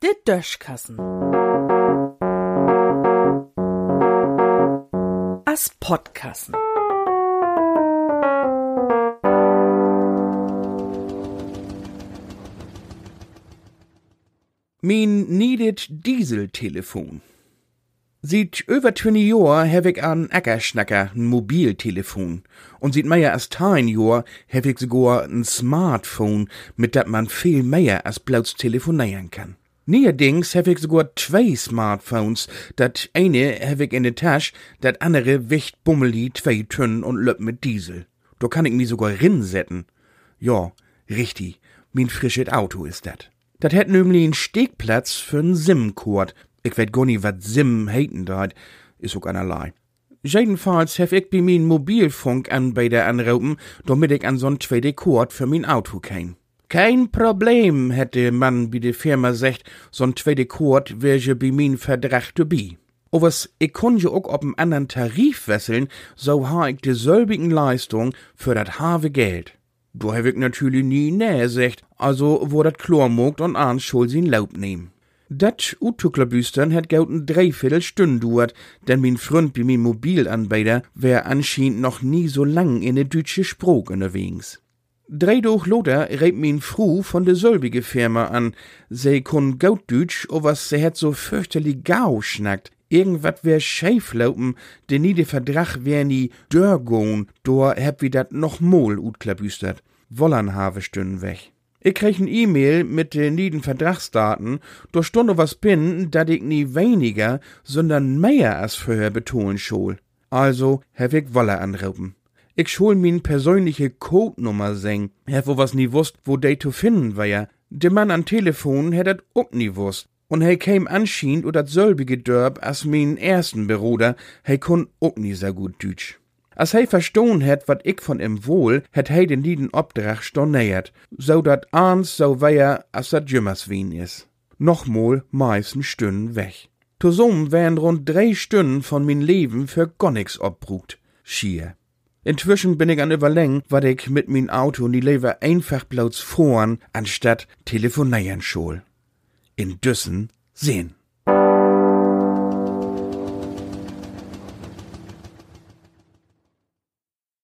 De Döschkassen. As Podkassen. Min needed Dieseltelefon. Sieht über 20 Jahr hab ich an Ackerschnacker ein Mobiltelefon. Und sieht mehr als 10 Jahr hab ich sogar ein Smartphone, mit dat man viel mehr als bloß telefonieren kann. Neuerdings hab ich sogar zwei Smartphones. Dat eine hab ich in der Tasche, dat andere wicht bummeli zwei Tonnen und löpp mit Diesel. Da kann ich mi sogar rinsetzen. Ja, richtig, min frisches Auto ist dat. Dat hätt nämlich einen Stegplatz für n SIM-Kord. Ich weet gar nicht, wat SIM heiten dat, is auch einerlei. Jedenfalls hef ich bei min Mobilfunkanbieter anrufen, damit ich an so'n zweite Kord für min Auto kann. Kein Problem, hätte man bei der Firma sagt, so'n zweite Kord wär bei min Vertrag dabei. Overs, ich konn je auch op en anderen Tarif wesseln, so ha ich dieselbigen Leistung für dat have Geld. Da hab ich natürlich nie nähe gesagt, also wo dat klar mogt und ans schul sin Laub nehmen. Dat Utuklerbüstern hat gauten dreiviertel Stunden duert, denn min Freund bei min Mobilanbieter wär anscheinend noch nie so lang in de deutsche Sprach unterwegs. Drei durch Lothar reib min Fru von de selbige Firma an. Se kun gaut Deutsch, o was se het so fürchterlich gau schnackt. Irgendwat wär scheif laupen, de nie de Vertrag wär nie dörgon, dor heb wie dat noch mol utklabüstert. Wollern have stünden weg. Ich krieg n E-Mail mit den nieden Vertragsdaten, da stunde was bin, dat ich nie weniger, sondern mehr als vorher betonen schol. Also hab ich Wolle anrufen. Ich schol min persönliche Codenummer seng. Hab wo was nie wusst, wo de zu finden wär. De Mann an Telefon hätt dat ook nie wusst. Und he käm anscheinend oder selbige Dörp as min ersten Bruder, he kun ook nie so gut Deutsch. Als hij verstohn het wat ik von ihm wohl, het hij den lieden Obdrach storniert, so dat ans so wär, als dat jümmers wien is. Nochmol meisten Stunden weg. Zusammen wären rund drei Stunden von min Leben für gonnix obbrucht. Schier. Inzwischen bin ich an überlegen, wat ich mit min Auto nie lieber einfach bloß fahren, anstatt telefonieren schol. In Düssen sehen.